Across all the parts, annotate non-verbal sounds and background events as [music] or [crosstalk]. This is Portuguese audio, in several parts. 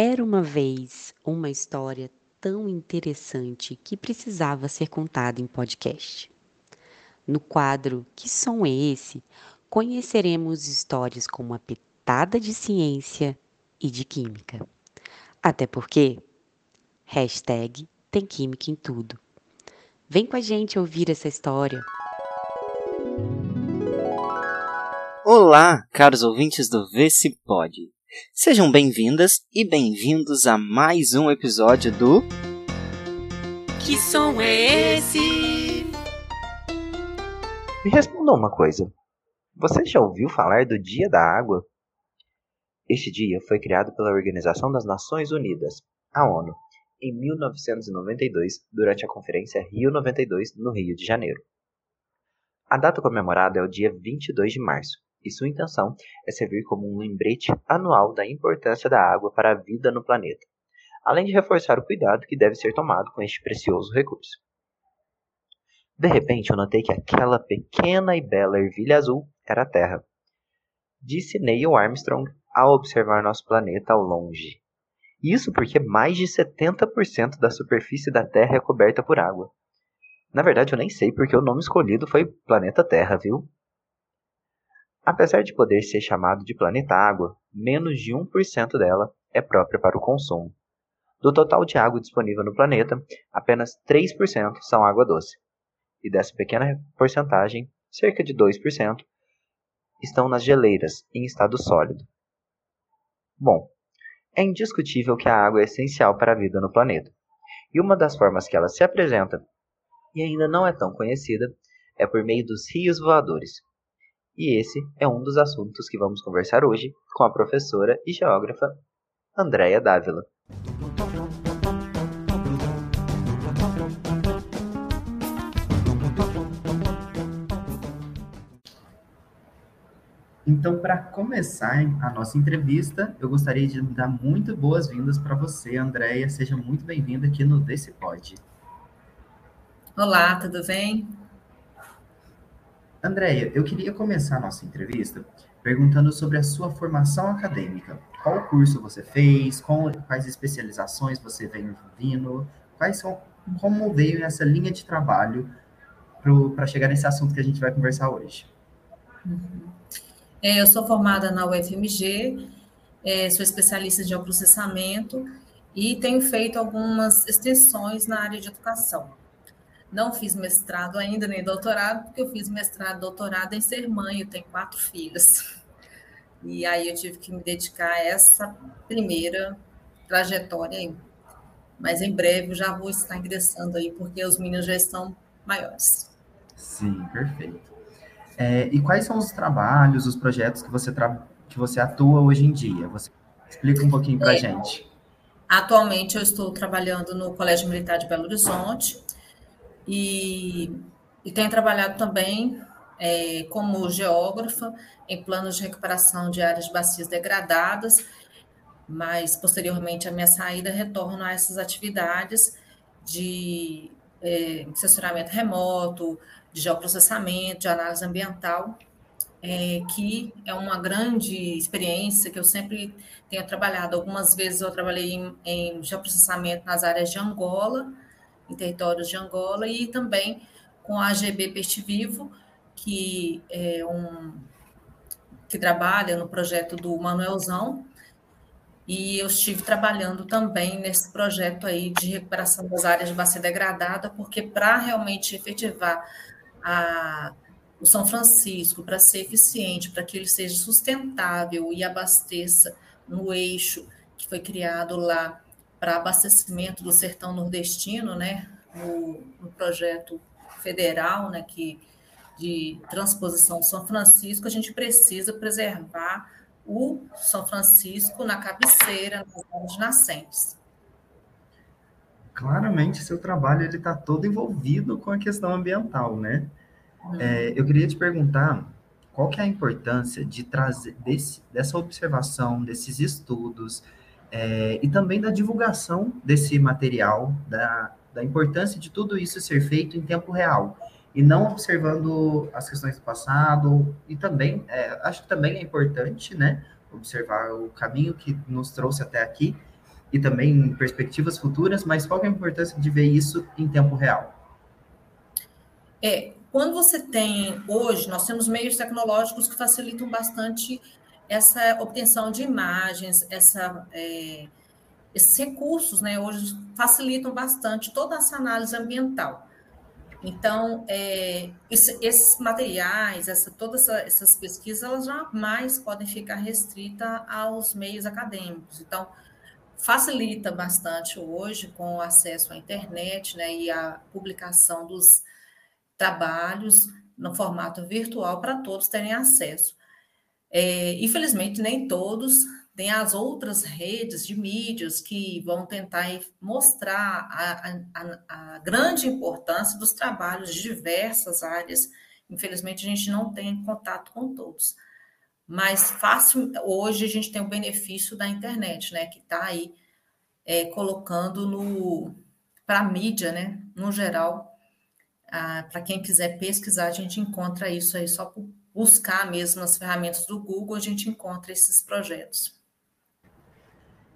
Era uma vez uma história tão interessante que precisava ser contada em podcast. No quadro Que Som é Esse? conheceremos histórias com uma pitada de ciência e de química. Até porque, hashtag tem química em tudo. Vem com a gente ouvir essa história. Olá, caros ouvintes do Vê Se Pode. Sejam bem-vindas e bem-vindos a mais um episódio do Que som é esse? Me responda uma coisa. Você já ouviu falar do Dia da Água? Este dia foi criado pela Organização das Nações Unidas, a ONU, em 1992, durante a Conferência Rio 92, no Rio de Janeiro. A data comemorada é o dia 22 de março, e sua intenção é servir como um lembrete anual da importância da água para a vida no planeta, além de reforçar o cuidado que deve ser tomado com este precioso recurso. De repente, eu notei que aquela pequena e bela ervilha azul era a Terra. Disse Neil Armstrong ao observar nosso planeta ao longe. Isso porque mais de 70% da superfície da Terra é coberta por água. Na verdade, eu nem sei porque o nome escolhido foi Planeta Terra, viu? Apesar de poder ser chamado de planeta água, menos de 1% dela é própria para o consumo. Do total de água disponível no planeta, apenas 3% são água doce. E dessa pequena porcentagem, cerca de 2% estão nas geleiras, em estado sólido. Bom, é indiscutível que a água é essencial para a vida no planeta. E uma das formas que ela se apresenta, e ainda não é tão conhecida, é por meio dos rios voadores, e esse é um dos assuntos que vamos conversar hoje com a professora e geógrafa Andréia Dávila. Então, para começar a nossa entrevista, eu gostaria de dar muito boas-vindas para você, Andréia. Seja muito bem-vinda aqui no Desse Pode. Olá, tudo bem? Andréia, eu queria começar nossa entrevista perguntando sobre a sua formação acadêmica. Qual curso você fez? Quais especializações você vem vindo? Quais são, como veio essa linha de trabalho para chegar nesse assunto que a gente vai conversar hoje? Uhum. É, eu sou formada na UFMG, é, sou especialista de processamento e tenho feito algumas extensões na área de educação. Não fiz mestrado ainda, nem doutorado, porque eu fiz mestrado e doutorado em ser mãe, eu tenho quatro filhas. E aí eu tive que me dedicar a essa primeira trajetória aí. Mas em breve eu já vou estar ingressando aí, porque os meninos já estão maiores. Sim, perfeito. É, e quais são os trabalhos, os projetos que você, tra... que você atua hoje em dia? Você explica um pouquinho para a é, gente. Atualmente eu estou trabalhando no Colégio Militar de Belo Horizonte, e, e tenho trabalhado também é, como geógrafa em planos de recuperação de áreas de bacias degradadas, mas posteriormente a minha saída retorno a essas atividades de é, censuramento remoto, de geoprocessamento, de análise ambiental, é, que é uma grande experiência que eu sempre tenho trabalhado. Algumas vezes eu trabalhei em, em geoprocessamento nas áreas de Angola, em territórios de Angola, e também com a AGB Peixe Vivo, que é um que trabalha no projeto do Manuelzão, e eu estive trabalhando também nesse projeto aí de recuperação das áreas de bacia degradada, porque para realmente efetivar a, o São Francisco, para ser eficiente, para que ele seja sustentável e abasteça no eixo que foi criado lá para abastecimento do sertão nordestino, né, no, no, projeto federal, né, que de transposição São Francisco, a gente precisa preservar o São Francisco na cabeceira, nas áreas nascentes. Claramente, seu trabalho ele está todo envolvido com a questão ambiental, né? Hum. É, eu queria te perguntar qual que é a importância de trazer desse, dessa observação, desses estudos, é, e também da divulgação desse material, da, da importância de tudo isso ser feito em tempo real e não observando as questões do passado e também é, acho que também é importante, né, observar o caminho que nos trouxe até aqui, e também perspectivas futuras, mas qual é a importância de ver isso em tempo real? É, quando você tem, hoje, nós temos meios tecnológicos que facilitam bastante essa obtenção de imagens, essa, é, esses recursos, né, hoje facilitam bastante toda essa análise ambiental. Então, é, esse, esses materiais, essa, todas essa, essas pesquisas, elas jamais podem ficar restritas aos meios acadêmicos. Então, facilita bastante hoje com o acesso à internet né, e a publicação dos trabalhos no formato virtual para todos terem acesso. É, infelizmente, nem todos têm as outras redes de mídias que vão tentar mostrar a, a, a grande importância dos trabalhos de diversas áreas. Infelizmente, a gente não tem contato com todos mas fácil hoje a gente tem o benefício da internet, né, que está aí é, colocando no para a mídia, né, no geral, para quem quiser pesquisar, a gente encontra isso aí só por buscar mesmo as ferramentas do Google, a gente encontra esses projetos.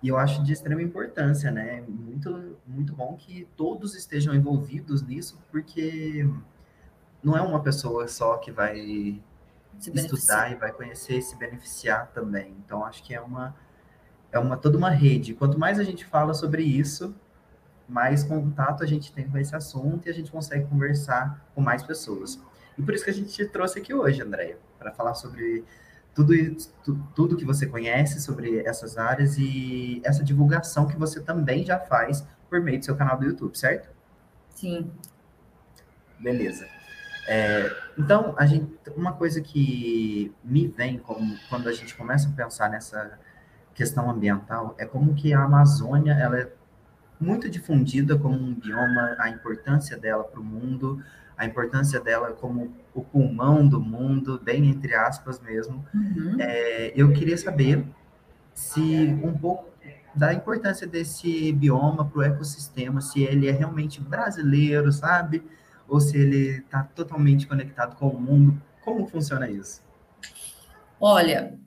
E eu acho de extrema importância, né? Muito, muito bom que todos estejam envolvidos nisso, porque não é uma pessoa só que vai estudar e vai conhecer e se beneficiar também. Então, acho que é uma, é uma toda uma rede. Quanto mais a gente fala sobre isso, mais contato a gente tem com esse assunto e a gente consegue conversar com mais pessoas. E por isso que a gente te trouxe aqui hoje, Andréia, para falar sobre tudo, tudo que você conhece sobre essas áreas e essa divulgação que você também já faz por meio do seu canal do YouTube, certo? Sim. Beleza. É, então, a gente, uma coisa que me vem como, quando a gente começa a pensar nessa questão ambiental é como que a Amazônia ela é muito difundida como um bioma, a importância dela para o mundo, a importância dela como o pulmão do mundo, bem entre aspas mesmo. Uhum. É, eu queria saber se um pouco da importância desse bioma para o ecossistema, se ele é realmente brasileiro, sabe? ou se ele está totalmente conectado com o mundo. Como funciona isso? Olha,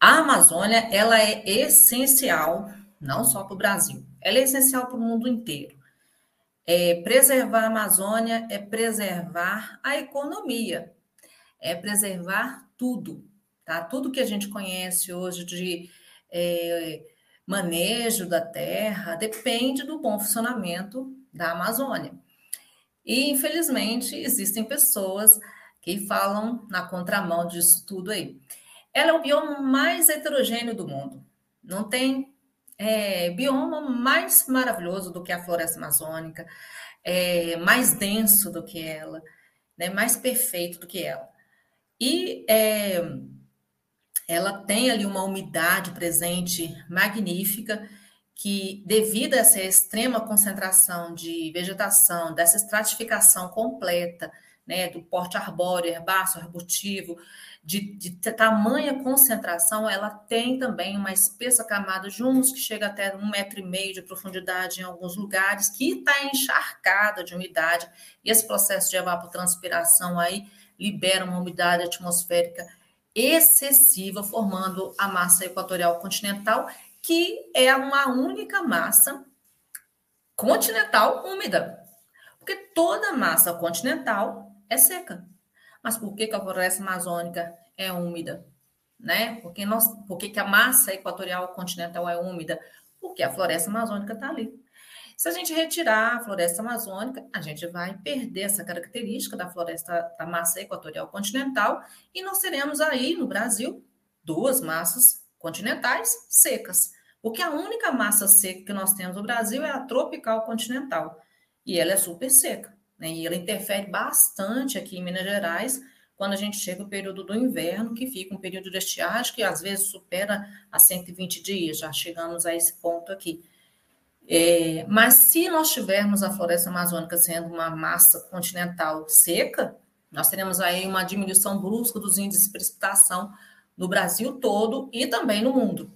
a Amazônia ela é essencial não só para o Brasil, ela é essencial para o mundo inteiro. É, preservar a Amazônia é preservar a economia, é preservar tudo, tá? Tudo que a gente conhece hoje de é, manejo da terra depende do bom funcionamento da Amazônia. E, infelizmente, existem pessoas que falam na contramão disso tudo aí. Ela é o bioma mais heterogêneo do mundo. Não tem é, bioma mais maravilhoso do que a floresta amazônica, é, mais denso do que ela, né, mais perfeito do que ela. E é, ela tem ali uma umidade presente magnífica que, devido a essa extrema concentração de vegetação, dessa estratificação completa, né, do porte arbóreo, herbáceo, arbustivo, de, de, tamanha concentração, ela tem também uma espessa camada de humus que chega até um metro e meio de profundidade em alguns lugares, que está encharcada de umidade, e esse processo de evapotranspiração aí libera uma umidade atmosférica excessiva, formando a massa equatorial continental que é uma única massa continental úmida. Porque toda massa continental é seca. Mas por que, que a floresta amazônica é úmida? Né? Porque, nós, por que, que a massa equatorial continental é úmida? Porque a floresta amazônica está ali. Se a gente retirar a floresta amazônica, a gente vai perder essa característica da floresta da massa equatorial continental e nós teremos aí no Brasil duas massas continentais secas. Porque a única massa seca que nós temos no Brasil é a tropical continental. E ela é super seca. Né? E ela interfere bastante aqui em Minas Gerais, quando a gente chega o período do inverno, que fica um período de estiagem que às vezes supera a 120 dias. Já chegamos a esse ponto aqui. É, mas se nós tivermos a floresta amazônica sendo uma massa continental seca, nós teremos aí uma diminuição brusca dos índices de precipitação no Brasil todo e também no mundo.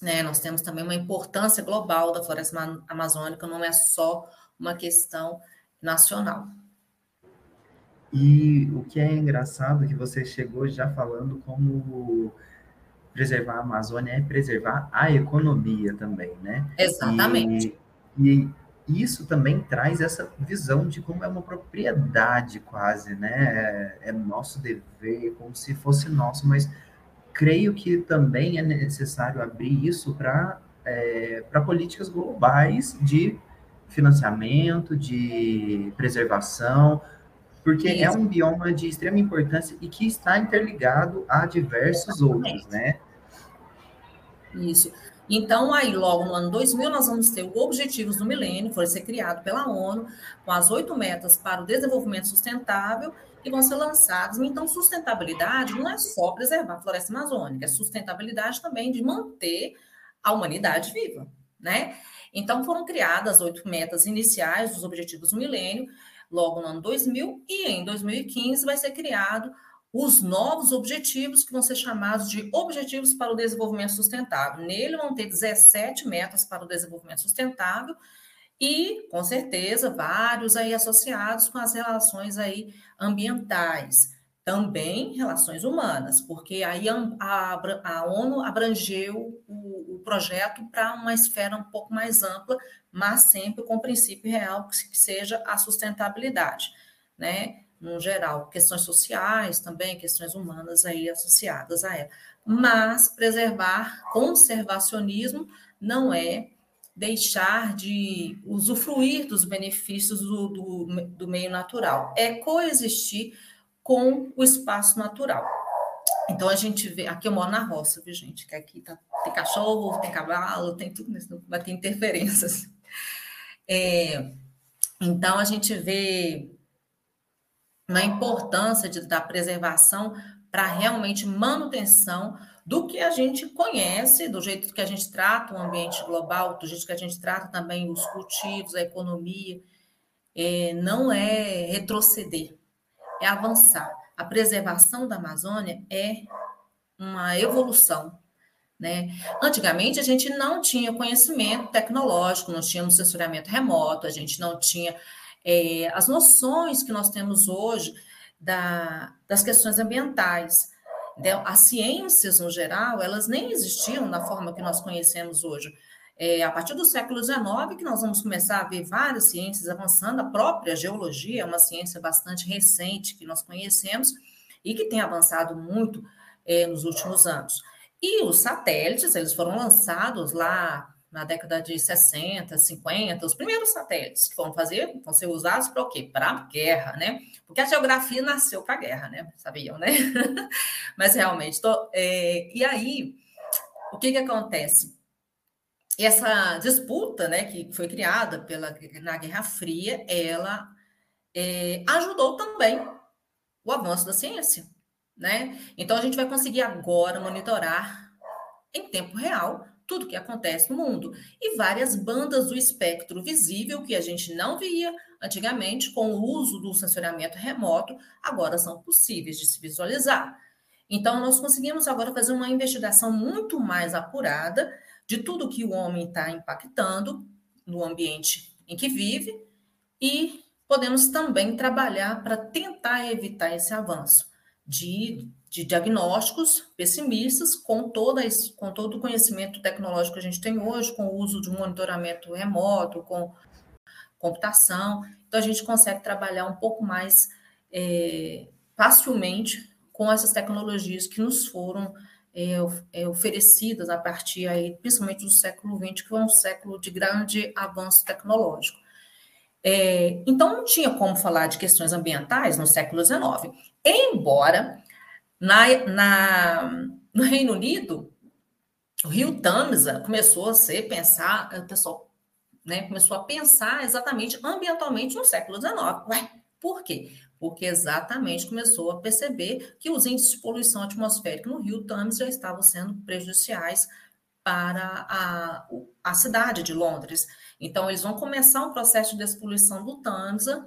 Né? Nós temos também uma importância global da floresta amazônica, não é só uma questão nacional. E o que é engraçado é que você chegou já falando como preservar a Amazônia é preservar a economia também, né? Exatamente. E, e isso também traz essa visão de como é uma propriedade quase, né? É, é nosso dever, como se fosse nosso, mas creio que também é necessário abrir isso para é, para políticas globais de financiamento, de preservação, porque Isso. é um bioma de extrema importância e que está interligado a diversos Exatamente. outros, né? Isso. Então, aí, logo no ano 2000, nós vamos ter os Objetivos do Milênio, foi ser criado pela ONU, com as oito metas para o desenvolvimento sustentável, que vão ser lançados. Então, sustentabilidade não é só preservar a floresta amazônica, é sustentabilidade também de manter a humanidade viva, né? Então, foram criadas oito metas iniciais dos Objetivos do Milênio, logo no ano 2000, e em 2015 vai ser criado os novos objetivos, que vão ser chamados de Objetivos para o Desenvolvimento Sustentável. Nele vão ter 17 metas para o desenvolvimento sustentável e, com certeza, vários aí associados com as relações aí ambientais, também relações humanas, porque aí a, a, a ONU abrangeu o, o projeto para uma esfera um pouco mais ampla, mas sempre com o princípio real que, que seja a sustentabilidade, né? no geral, questões sociais também, questões humanas aí associadas a ela. Mas preservar conservacionismo não é deixar de usufruir dos benefícios do, do, do meio natural, é coexistir com o espaço natural. Então a gente vê, aqui eu moro na roça, viu, gente? Que aqui tá, tem cachorro, tem cavalo, tem tudo isso, vai ter interferências. [laughs] É, então a gente vê na importância de, da preservação para realmente manutenção do que a gente conhece, do jeito que a gente trata o ambiente global, do jeito que a gente trata também os cultivos, a economia, é, não é retroceder, é avançar. A preservação da Amazônia é uma evolução. Né? Antigamente, a gente não tinha conhecimento tecnológico, não tínhamos censuramento remoto, a gente não tinha é, as noções que nós temos hoje da, das questões ambientais. Né? As ciências, no geral, elas nem existiam da forma que nós conhecemos hoje. É, a partir do século XIX que nós vamos começar a ver várias ciências avançando, a própria geologia é uma ciência bastante recente que nós conhecemos e que tem avançado muito é, nos últimos anos. E os satélites, eles foram lançados lá na década de 60, 50, os primeiros satélites que vão fazer, vão ser usados para o quê? Para a guerra, né? Porque a geografia nasceu para a guerra, né? Sabiam, né? [laughs] Mas realmente, tô, é, e aí, o que que acontece? Essa disputa, né, que foi criada pela, na Guerra Fria, ela é, ajudou também o avanço da ciência, né? Então, a gente vai conseguir agora monitorar em tempo real tudo que acontece no mundo. E várias bandas do espectro visível que a gente não via antigamente com o uso do sensoriamento remoto, agora são possíveis de se visualizar. Então, nós conseguimos agora fazer uma investigação muito mais apurada de tudo que o homem está impactando no ambiente em que vive e podemos também trabalhar para tentar evitar esse avanço de de diagnósticos pessimistas com, toda esse, com todo o conhecimento tecnológico que a gente tem hoje, com o uso de monitoramento remoto, com computação. Então, a gente consegue trabalhar um pouco mais é, facilmente com essas tecnologias que nos foram é, é, oferecidas a partir, aí, principalmente do século XX, que foi um século de grande avanço tecnológico. É, então, não tinha como falar de questões ambientais no século XIX, embora na, na, no Reino Unido, o rio Tamisa começou a ser pensar, o pessoal né, começou a pensar exatamente ambientalmente no século XIX. Ué, por quê? Porque exatamente começou a perceber que os índices de poluição atmosférica no rio Thames já estavam sendo prejudiciais para a, a cidade de Londres. Então, eles vão começar um processo de despoluição do Tamisa,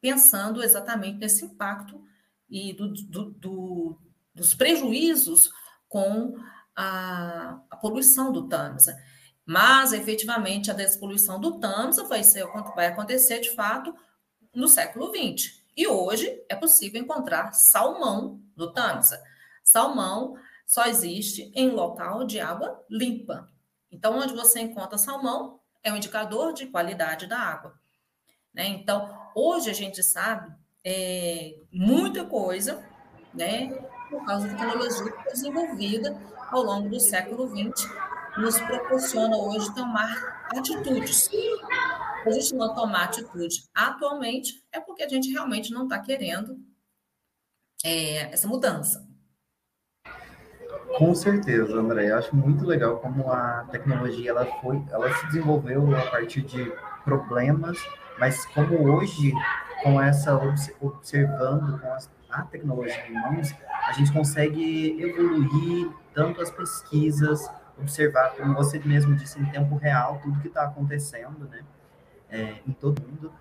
pensando exatamente nesse impacto e do, do, do, dos prejuízos com a, a, poluição do Tamsa. Mas, efetivamente, a despoluição do Tamsa vai, ser, vai acontecer, de fato, no século XX. E hoje é possível encontrar salmão no Tamsa. Salmão só existe em local de água limpa. Então, onde você encontra salmão é um indicador de qualidade da água. Né? Então, hoje a gente sabe é, muita coisa, né, por causa da tecnologia desenvolvida ao longo do século XX, nos proporciona hoje tomar atitudes. A gente não tomar atitude atualmente é porque a gente realmente não está querendo é, essa mudança. Com certeza, André. Eu acho muito legal como a tecnologia ela foi, ela se desenvolveu a partir de problemas, mas como hoje, com essa observando com a tecnologia em mãos, a gente consegue evoluir tanto as pesquisas, observar, como você mesmo disse, em tempo real, tudo que está acontecendo, né, é, em todo mundo.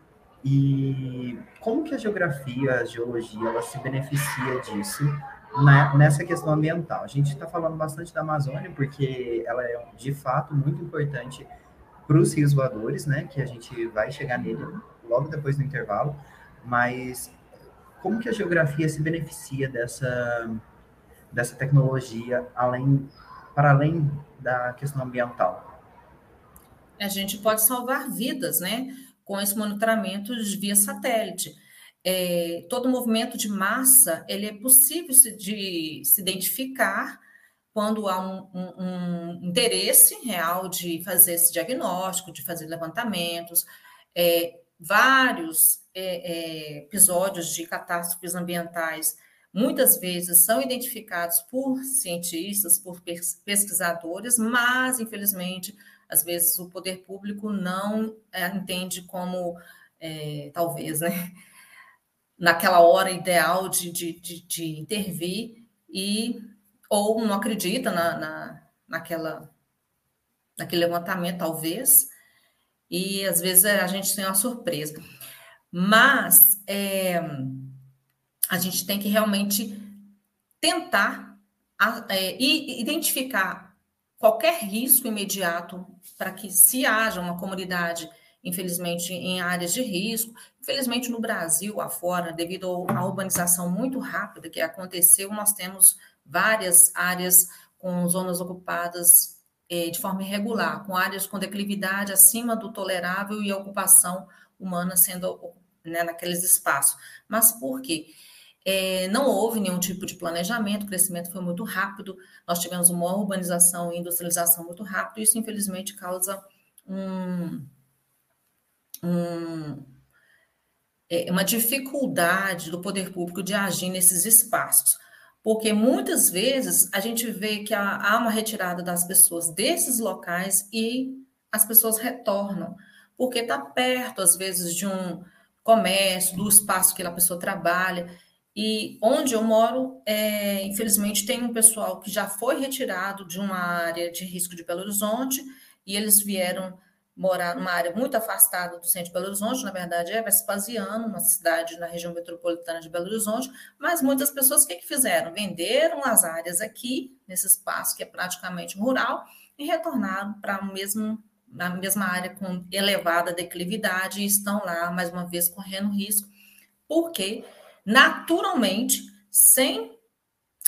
E como que a geografia, a geologia, ela se beneficia disso na, nessa questão ambiental? A gente está falando bastante da Amazônia, porque ela é, de fato, muito importante para os rios voadores, né, que a gente vai chegar nele logo depois do intervalo, mas como que a geografia se beneficia dessa, dessa tecnologia além, para além da questão ambiental? A gente pode salvar vidas, né? Com esse monitoramento via satélite. É, todo movimento de massa ele é possível se, de se identificar quando há um, um, um, interesse real de fazer esse diagnóstico, de fazer levantamentos. É, vários é, é, episódios de catástrofes ambientais muitas vezes são identificados por cientistas, por pesquisadores, mas, infelizmente, às vezes o poder público não é, entende como, é, talvez, né, naquela hora ideal de, de, de, de, intervir e ou não acredita na, na, naquela, naquele levantamento, talvez, e às vezes a gente tem uma surpresa. Mas é, a gente tem que realmente tentar é, identificar qualquer risco imediato para que, se haja uma comunidade, infelizmente, em áreas de risco, infelizmente no Brasil, afora, devido à urbanização muito rápida que aconteceu, nós temos várias áreas com zonas ocupadas é, de forma irregular, com áreas com declividade acima do tolerável e a ocupação humana sendo né, naqueles espaços. Mas por quê? É, não houve nenhum tipo de planejamento, o crescimento foi muito rápido, nós tivemos uma urbanização e industrialização muito rápido, isso infelizmente causa um, um, é, uma dificuldade do poder público de agir nesses espaços, porque muitas vezes a gente vê que há, há uma retirada das pessoas desses locais e as pessoas retornam, porque está perto, às vezes, de um comércio, do espaço que a pessoa trabalha. E onde eu moro, é, infelizmente, tem um pessoal que já foi retirado de uma área de risco de Belo Horizonte e eles vieram morar numa área muito afastada do centro de Belo Horizonte, na verdade é Vespasiano, uma cidade na região metropolitana de Belo Horizonte, mas muitas pessoas o que, que fizeram? Venderam as áreas aqui, nesse espaço que é praticamente rural, e retornaram para o mesmo na mesma área com elevada declividade e estão lá, mais uma vez, correndo risco, porque naturalmente, sem,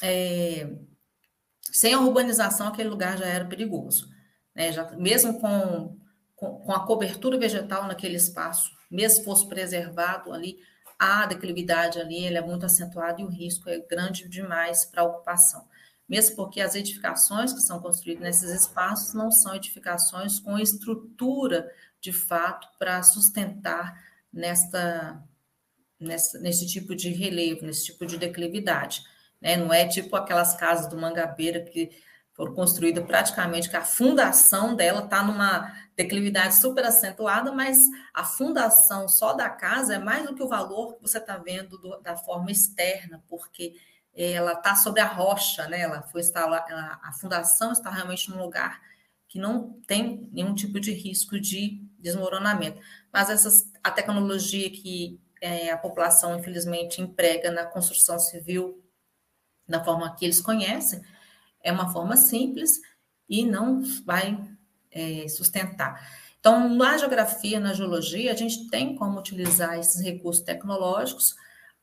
é, sem a urbanização, aquele lugar já era perigoso. Né? Já, mesmo com, com, com a cobertura vegetal naquele espaço, mesmo fosse preservado ali, a declividade ali ele é muito acentuada e o risco é grande demais para a ocupação mesmo porque as edificações que são construídas nesses espaços não são edificações com estrutura de fato para sustentar nesta, nessa, nesse tipo de relevo, nesse tipo de declividade. Né? Não é tipo aquelas casas do Mangabeira que foram construídas praticamente que a fundação dela está numa declividade super acentuada, mas a fundação só da casa é mais do que o valor que você está vendo do, da forma externa, porque ela está sobre a rocha, né? Ela foi instalada, a fundação está realmente num lugar que não tem nenhum tipo de risco de desmoronamento. Mas essas, a tecnologia que é, a população, infelizmente, emprega na construção civil, da forma que eles conhecem, é uma forma simples e não vai é, sustentar. Então, na geografia, na geologia, a gente tem como utilizar esses recursos tecnológicos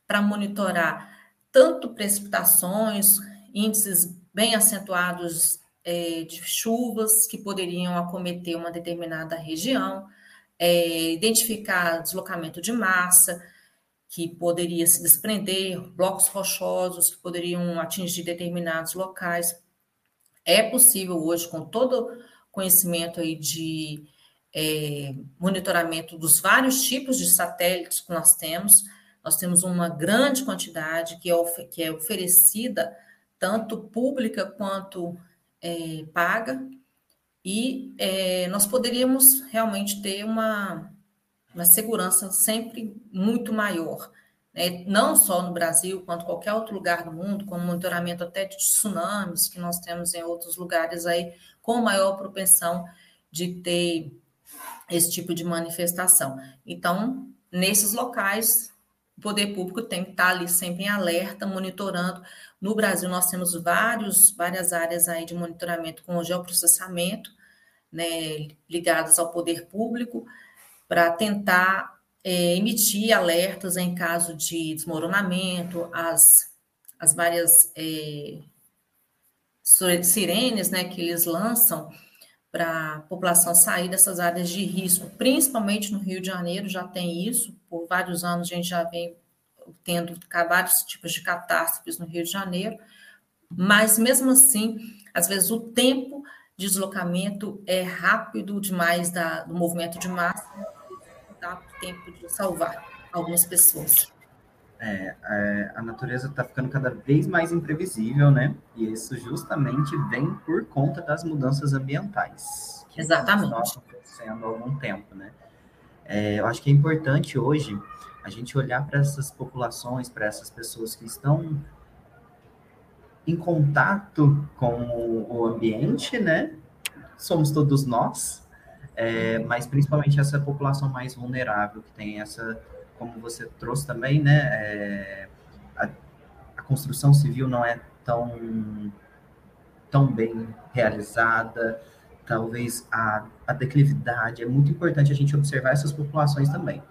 para monitorar tanto precipitações, índices bem acentuados é, de chuvas que poderiam acometer uma determinada região, é, identificar deslocamento de massa que poderia se desprender, blocos rochosos que poderiam atingir determinados locais. É possível hoje, com todo conhecimento aí de é, monitoramento dos vários tipos de satélites que nós temos, nós temos uma grande quantidade que é, que é oferecida, tanto pública quanto é, paga, e é, nós poderíamos realmente ter uma, uma segurança sempre muito maior, né? não só no Brasil, quanto qualquer outro lugar do mundo, com monitoramento até de tsunamis, que nós temos em outros lugares aí, com maior propensão de ter esse tipo de manifestação. Então, nesses locais, o poder público tem que estar ali sempre em alerta, monitorando. No Brasil, nós temos vários, várias áreas aí de monitoramento com geoprocessamento, né, ligadas ao poder público, para tentar é, emitir alertas em caso de desmoronamento, as, as várias é, sirenes né, que eles lançam para a população sair dessas áreas de risco, principalmente no Rio de Janeiro, já tem isso, por vários anos a gente já vem tendo vários tipos de catástrofes no Rio de Janeiro, mas mesmo assim, às vezes o tempo de deslocamento é rápido demais da, do movimento de massa, dá tempo de salvar algumas pessoas. É, é, a natureza está ficando cada vez mais imprevisível, né? E isso justamente vem por conta das mudanças ambientais. Que Exatamente. Estão acontecendo há algum tempo, né? É, eu acho que é importante hoje a gente olhar para essas populações, para essas pessoas que estão em contato com o ambiente, né? Somos todos nós, é, mas principalmente essa população mais vulnerável que tem essa como você trouxe também, né, é, a, a, construção civil não é tão, tão bem realizada, talvez a, a declividade, é muito importante a gente observar essas populações também.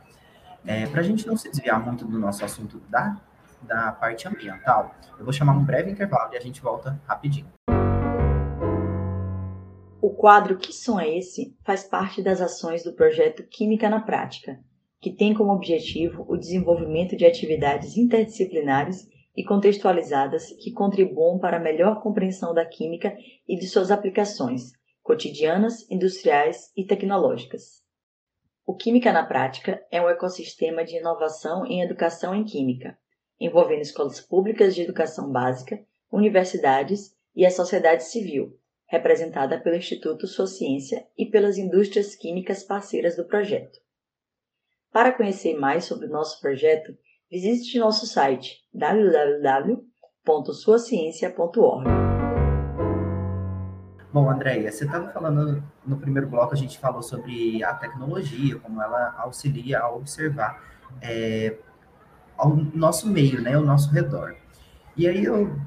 É, Para a gente não se desviar muito do nosso assunto da, da parte ambiental, eu vou chamar um breve intervalo e a gente volta rapidinho. O quadro Que Som é Esse faz parte das ações do projeto Química na Prática, que tem como objetivo o desenvolvimento de atividades interdisciplinares e contextualizadas que contribuam para a melhor compreensão da química e de suas aplicações cotidianas, industriais e tecnológicas. O Química na Prática é um ecossistema de inovação em educação em química, envolvendo escolas públicas de educação básica, universidades e a sociedade civil, representada pelo Instituto Sociência e pelas indústrias químicas parceiras do projeto. Para conhecer mais sobre o nosso projeto, visite nosso site www.suaciencia.org. Bom, Andréia, você estava falando no primeiro bloco, a gente falou sobre a tecnologia, como ela auxilia a observar é, nosso meio, né, o nosso redor. E aí eu,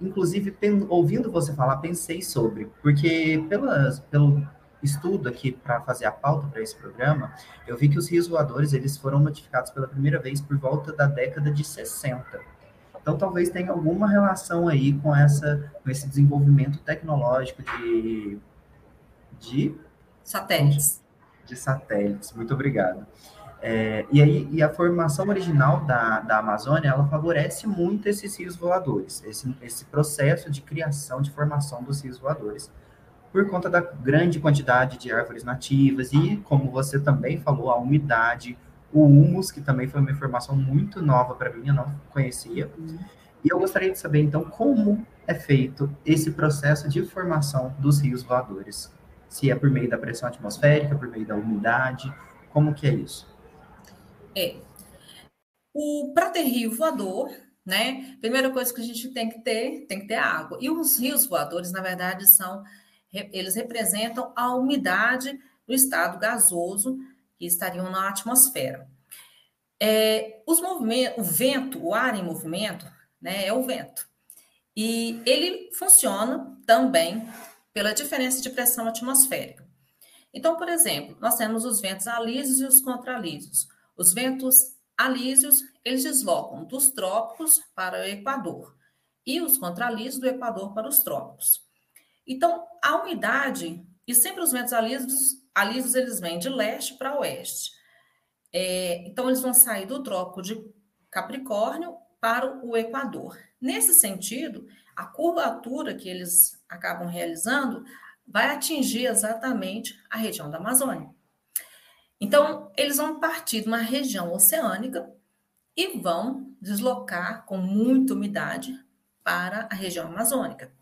inclusive, ouvindo você falar, pensei sobre, porque pelo estudo aqui para fazer a pauta para esse programa, eu vi que os rios voadores eles foram notificados pela primeira vez por volta da década de 60. Então talvez tenha alguma relação aí com essa com esse desenvolvimento tecnológico de de satélites. De satélites. Muito obrigado. É, e aí e a formação original da, da Amazônia ela favorece muito esses rios voadores, esse, esse processo de criação, de formação dos rios voadores por conta da grande quantidade de árvores nativas e, como você também falou, a umidade, o humus, que também foi uma informação muito nova para mim, eu não conhecia. Uhum. E eu gostaria de saber, então, como é feito esse processo de formação dos rios voadores? Se é por meio da pressão atmosférica, por meio da umidade, como que é isso? É. O, para ter rio voador, né, primeira coisa que a gente tem que ter, tem que ter água. E os rios voadores, na verdade, são eles representam a umidade do estado gasoso que estariam na atmosfera. É, os movimentos, o vento, o ar em movimento, né, é o vento. E ele funciona também pela diferença de pressão atmosférica. Então, por exemplo, nós temos os ventos alísios e os contralísios. Os ventos alísios, eles deslocam dos trópicos para o Equador. e os contralisos do Equador para os trópicos. Então, a umidade, e sempre os ventos alísios, eles vêm de leste para oeste. É, então, eles vão sair do trópico de Capricórnio para o Equador. Nesse sentido, a curvatura que eles acabam realizando vai atingir exatamente a região da Amazônia. Então, eles vão partir de uma região oceânica e vão deslocar com muita umidade para a região amazônica.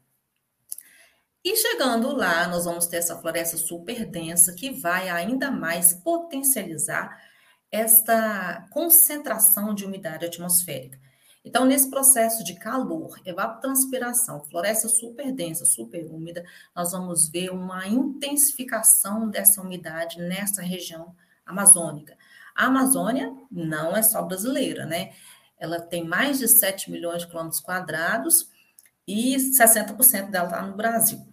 E chegando lá, nós vamos ter essa floresta super densa que vai ainda mais potencializar esta concentração de umidade atmosférica. Então, nesse processo de calor, evapotranspiração, floresta super densa, super úmida, nós vamos ver uma intensificação dessa umidade nessa região amazônica. A Amazônia não é só brasileira, né? Ela tem mais de 7 milhões de quilômetros quadrados e 60% dela está no Brasil.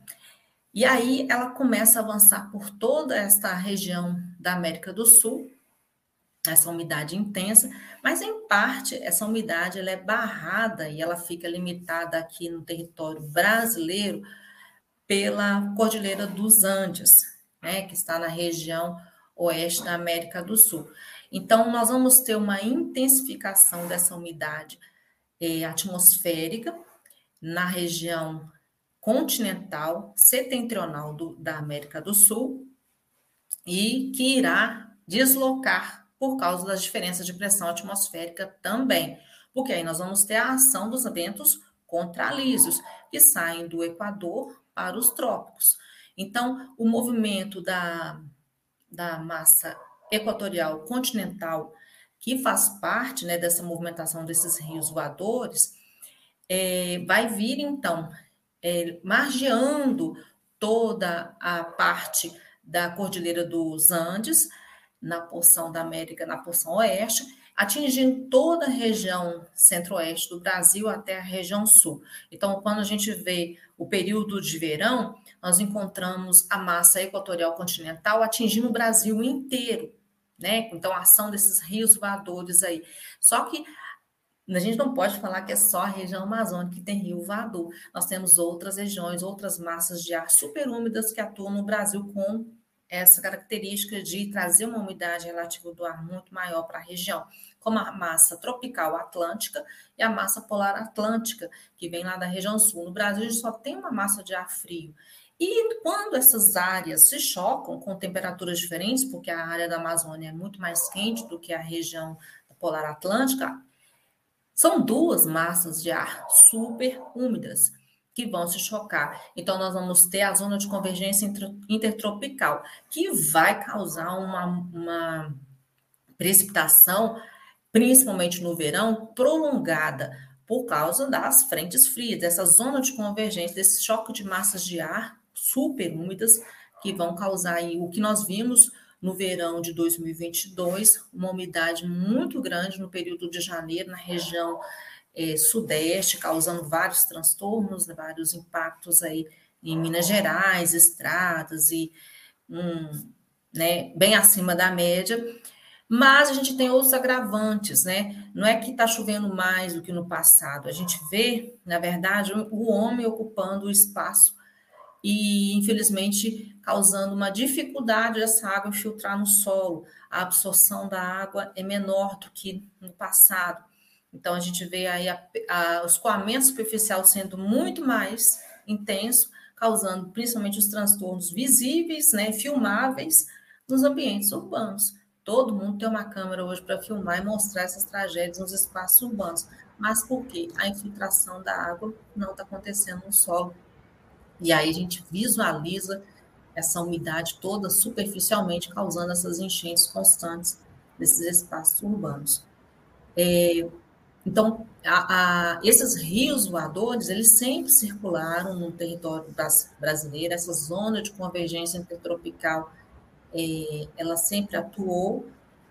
E aí ela começa a avançar por toda esta região da América do Sul, essa umidade intensa, mas em parte essa umidade ela é barrada e ela fica limitada aqui no território brasileiro pela Cordilheira dos Andes, né, que está na região oeste da América do Sul. Então, nós vamos ter uma intensificação dessa umidade é, atmosférica na região continental setentrional do, da América do Sul e que irá deslocar por causa das diferenças de pressão atmosférica também, porque aí nós vamos ter a ação dos ventos contralísios, que saem do Equador para os trópicos. Então, o movimento da, da massa equatorial continental, que faz parte né, dessa movimentação desses rios voadores, é, vai vir, então, é, margeando toda a parte da Cordilheira dos Andes, na porção da América, na porção oeste, atingindo toda a região centro-oeste do Brasil até a região sul. Então, quando a gente vê o período de verão, nós encontramos a massa equatorial continental atingindo o Brasil inteiro, né? Então, a ação desses rios voadores aí. Só que a gente não pode falar que é só a região amazônica que tem rio voador. Nós temos outras regiões, outras massas de ar superúmidas que atuam no Brasil com essa característica de trazer uma umidade relativa do ar muito maior para a região, como a massa tropical atlântica e a massa polar atlântica, que vem lá da região sul. No Brasil, a gente só tem uma massa de ar frio. E quando essas áreas se chocam com temperaturas diferentes, porque a área da Amazônia é muito mais quente do que a região polar atlântica, são duas massas de ar super úmidas que vão se chocar. Então, nós vamos ter a zona de convergência intertropical, que vai causar uma, uma precipitação, principalmente no verão, prolongada, por causa das frentes frias, dessa zona de convergência, desse choque de massas de ar super úmidas, que vão causar aí o que nós vimos no verão de 2022, uma umidade muito grande no período de janeiro, na região é, sudeste, causando vários transtornos, né, vários impactos aí em Minas Gerais, estradas e um, né, bem acima da média. Mas a gente tem outros agravantes, né? Não é que está chovendo mais do que no passado. A gente vê, na verdade, o homem ocupando o espaço e, infelizmente, causando uma dificuldade dessa água filtrar no solo. A absorção da água é menor do que no passado. Então, a gente vê aí a, a, o escoamento superficial sendo muito mais intenso, causando principalmente os transtornos visíveis, né, filmáveis nos ambientes urbanos. Todo mundo tem uma câmera hoje para filmar e mostrar essas tragédias nos espaços urbanos. Mas por quê? A infiltração da água não está acontecendo no solo. E aí a gente visualiza essa umidade toda superficialmente, causando essas enchentes constantes nesses espaços urbanos. É, então, a, a, esses rios voadores, eles sempre circularam no território brasileiro, essa zona de convergência intertropical, é, ela sempre atuou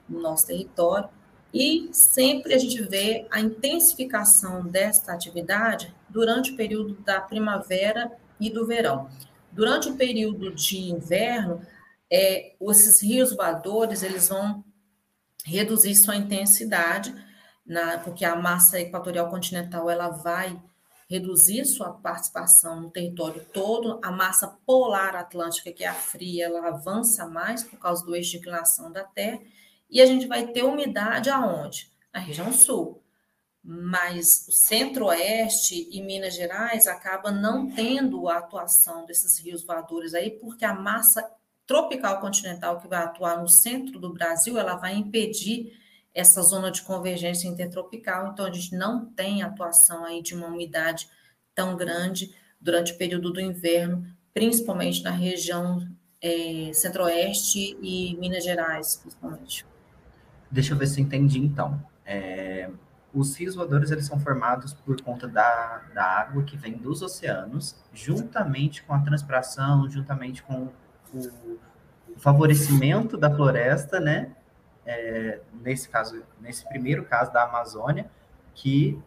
no nosso território, e sempre a gente vê a intensificação desta atividade durante o período da primavera e do verão. Durante o período de inverno, é, esses rios voadores, eles vão reduzir sua intensidade, na, porque a massa equatorial continental ela vai reduzir sua participação no território todo, a massa polar atlântica, que é a fria, ela avança mais por causa do eixo de inclinação da Terra, e a gente vai ter umidade aonde? Na região sul. Mas o centro-oeste e Minas Gerais acaba não tendo a atuação desses rios voadores aí, porque a massa tropical continental que vai atuar no centro do Brasil, ela vai impedir essa zona de convergência intertropical, então a gente não tem atuação aí de uma umidade tão grande durante o período do inverno, principalmente na região é, centro-oeste e Minas Gerais, principalmente. Deixa eu ver se eu entendi então. É, os rios voadores eles são formados por conta da, da água que vem dos oceanos, juntamente com a transpiração, juntamente com o, favorecimento da floresta, né? é, nesse caso, nesse primeiro caso da Amazônia, que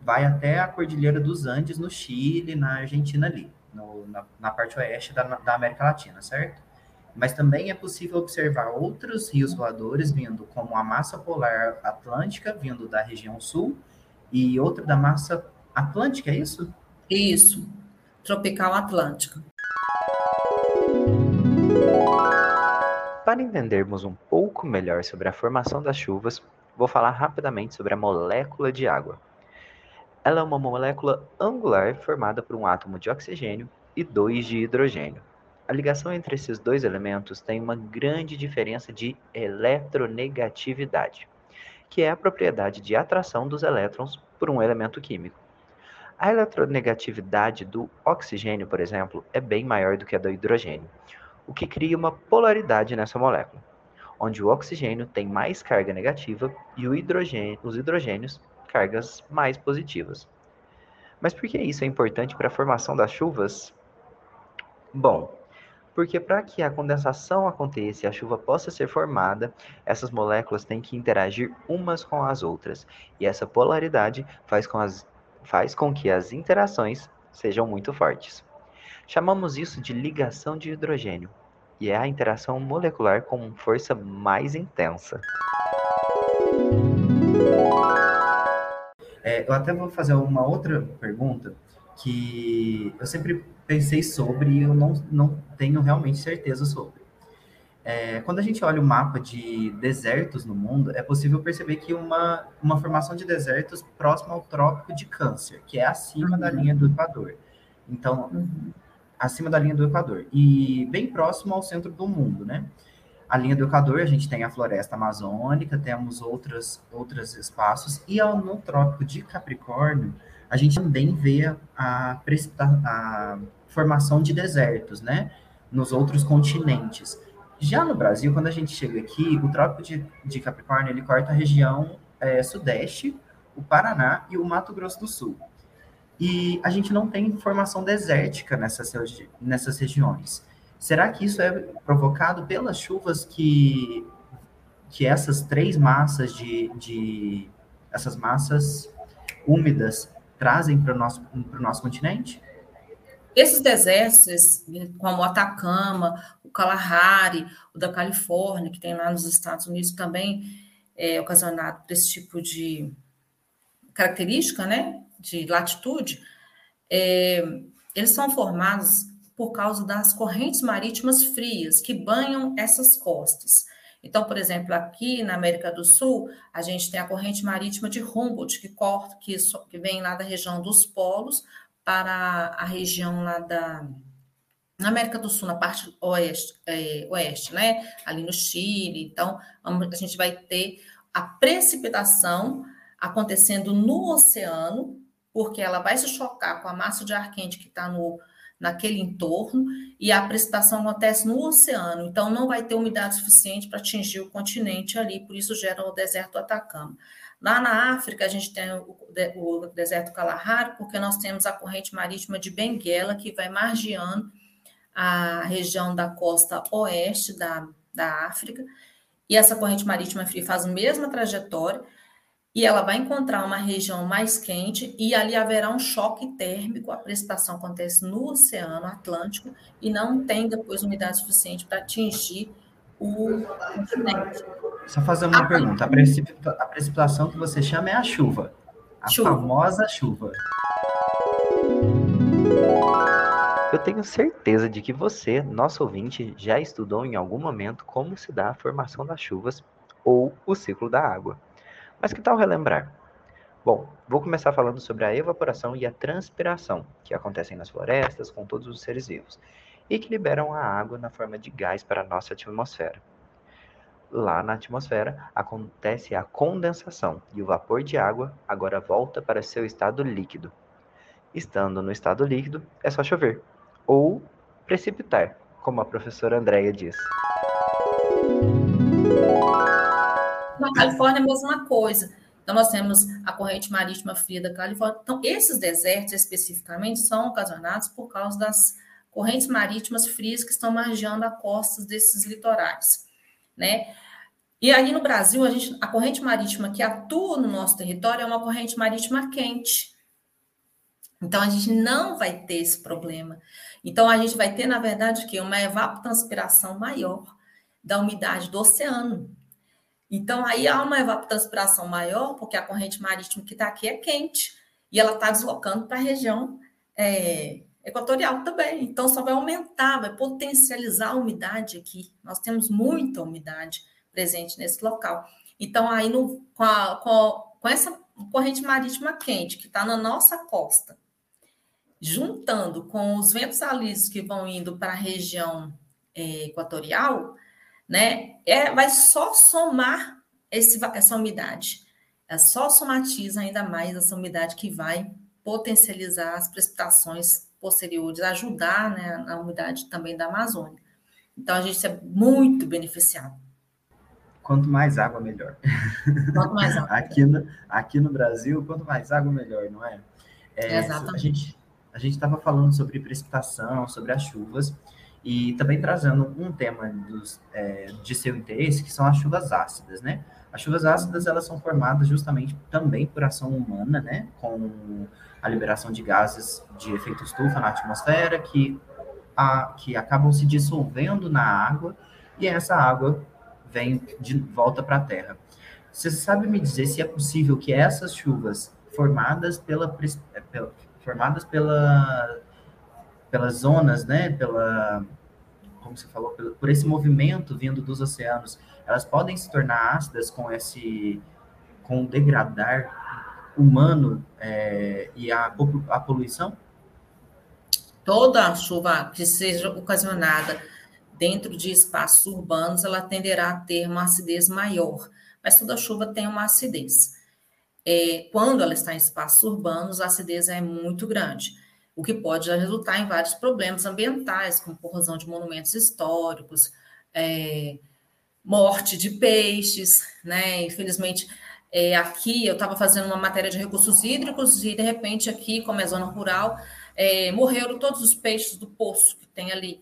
vai até a Cordilheira dos Andes, no Chile, na Argentina ali, no, na, na, parte oeste da, da, América Latina, certo? Mas também é possível observar outros rios voadores vindo, como a massa polar atlântica, vindo da região sul, e outro da massa atlântica, é isso? Isso, tropical atlântica. Para entendermos um pouco melhor sobre a formação das chuvas, vou falar rapidamente sobre a molécula de água. Ela é uma molécula angular formada por um átomo de oxigênio e dois de hidrogênio. A ligação entre esses dois elementos tem uma grande diferença de eletronegatividade, que é a propriedade de atração dos elétrons por um elemento químico. A eletronegatividade do oxigênio, por exemplo, é bem maior do que a do hidrogênio, o que cria uma polaridade nessa molécula, onde o oxigênio tem mais carga negativa e hidrogênio, os hidrogênios cargas mais positivas. Mas por que isso é importante para a formação das chuvas? Bom, porque para que a condensação aconteça e a chuva possa ser formada, essas moléculas têm que interagir umas com as outras, e essa polaridade faz com, as, faz com que as interações sejam muito fortes. Chamamos isso de ligação de hidrogênio, e é a interação molecular com força mais intensa. É, eu até vou fazer uma outra pergunta que eu sempre pensei sobre e eu não, não tenho realmente certeza sobre. É, quando a gente olha o mapa de desertos no mundo, é possível perceber que uma, uma formação de desertos próximo ao trópico de Câncer, que é acima uhum. da linha do Equador. Então, uhum acima da linha do Equador e bem próximo ao centro do mundo, né? A linha do Equador, a gente tem a floresta amazônica, temos outras, outros espaços, e ao, no Trópico de Capricórnio, a gente também vê a, a formação de desertos, né? Nos outros continentes. Já no Brasil, quando a gente chega aqui, o Trópico de, de Capricórnio, ele corta a região é, sudeste, o Paraná e o Mato Grosso do Sul. E a gente não tem formação desértica nessas, nessas regiões. Será que isso é provocado pelas chuvas que, que essas três massas de, de essas massas úmidas trazem para o nosso, nosso continente? Esses desertos, como o Atacama, o Kalahari, o da Califórnia, que tem lá nos Estados Unidos, também é ocasionado por esse tipo de característica, né? de latitude, é, eles são formados por causa das correntes marítimas frias que banham essas costas. Então, por exemplo, aqui na América do Sul, a gente tem a corrente marítima de Humboldt, que corta, que, que vem lá da região dos polos para a região lá da na América do Sul, na parte oeste, é, oeste, né? Ali no Chile. Então, a gente vai ter a precipitação acontecendo no oceano, porque ela vai se chocar com a massa de ar quente que está no naquele entorno e a precipitação acontece no oceano, então não vai ter umidade suficiente para atingir o continente ali, por isso gera o deserto Atacama. Lá na África, a gente tem o, o deserto Kalahari, porque nós temos a corrente marítima de Benguela, que vai margeando a região da costa oeste da, da África, e essa corrente marítima fria faz a mesma trajetória, e ela vai encontrar uma região mais quente e ali haverá um choque térmico. A precipitação acontece no Oceano Atlântico e não tem depois umidade suficiente para atingir o continente. Só fazer uma a pergunta: a, precipita a, precipitação que você chama é a chuva, a chuva. famosa chuva. tenho certeza de que você, nosso ouvinte, já estudou em algum momento como se dá a formação das chuvas ou o ciclo da água. Mas que tal relembrar? Bom, vou começar falando sobre a evaporação e a transpiração, que acontecem nas florestas com todos os seres vivos, e que liberam a água na forma de gás para a nossa atmosfera. Lá na atmosfera acontece a condensação e o vapor de água agora volta para seu estado líquido. Estando no estado líquido, é só chover ou precipitar, como a professora Andréia diz. Na Califórnia é a mesma coisa. Então, nós temos a corrente marítima fria da Califórnia. Então, esses desertos, especificamente, são ocasionados por causa das correntes marítimas frias que estão margeando a costas desses litorais, né? E aí no Brasil, a, gente, a corrente marítima que atua no nosso território é uma corrente marítima quente. Então, a gente não vai ter esse problema. Então, a gente vai ter, na verdade, que uma evapotranspiração maior da umidade do oceano. Então, aí há uma evapotranspiração maior, porque a corrente marítima que está aqui é quente, e ela está deslocando para a região é, equatorial também. Então, só vai aumentar, vai potencializar a umidade aqui. Nós temos muita umidade presente nesse local. Então, aí no, com, a, com, com essa corrente marítima quente que está na nossa costa, juntando com os ventos alísios que vão indo para a região é, equatorial, né, é, vai só somar esse, essa umidade. É só somatiza ainda mais essa umidade que vai potencializar as precipitações posteriores, ajudar né, na umidade também da Amazônia. Então, a gente é muito beneficiado. Quanto mais água, melhor. Quanto mais [laughs] água. aqui, no, aqui no Brasil, quanto mais água, melhor, não é? é Exatamente. A gente a estava falando sobre precipitação, sobre as chuvas, e também trazendo um tema dos, é, de seu interesse, que são as chuvas ácidas, né? As chuvas ácidas, elas são formadas justamente também por ação humana, né? Com a liberação de gases de efeito estufa na atmosfera, que, a, que acabam se dissolvendo na água, e essa água vem de volta para a Terra. Você sabe me dizer se é possível que essas chuvas formadas pela, pela formadas pela pelas zonas, né, pela, como você falou, por, por esse movimento vindo dos oceanos, elas podem se tornar ácidas com esse, com o degradar humano é, e a, a poluição? Toda chuva que seja ocasionada dentro de espaços urbanos, ela tenderá a ter uma acidez maior, mas toda chuva tem uma acidez. É, quando ela está em espaços urbanos, a acidez é muito grande o que pode resultar em vários problemas ambientais, como corrosão de monumentos históricos, é, morte de peixes, né? Infelizmente, é, aqui eu estava fazendo uma matéria de recursos hídricos e de repente aqui, como é zona rural, é, morreram todos os peixes do poço que tem ali.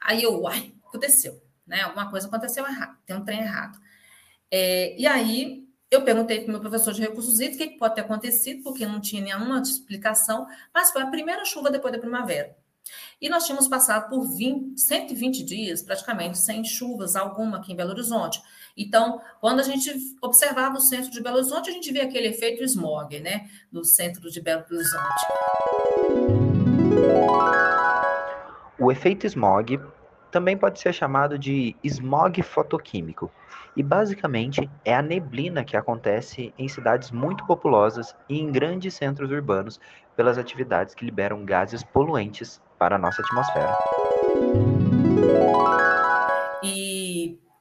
Aí eu, uai, aconteceu, né? Alguma coisa aconteceu errado, tem um trem errado. É, e aí eu perguntei para o meu professor de recursos hídricos o que pode ter acontecido, porque não tinha nenhuma explicação, mas foi a primeira chuva depois da primavera. E nós tínhamos passado por 20, 120 dias, praticamente, sem chuvas alguma aqui em Belo Horizonte. Então, quando a gente observava o centro de Belo Horizonte, a gente via aquele efeito smog, né? No centro de Belo Horizonte. O efeito smog também pode ser chamado de smog fotoquímico e basicamente é a neblina que acontece em cidades muito populosas e em grandes centros urbanos pelas atividades que liberam gases poluentes para a nossa atmosfera.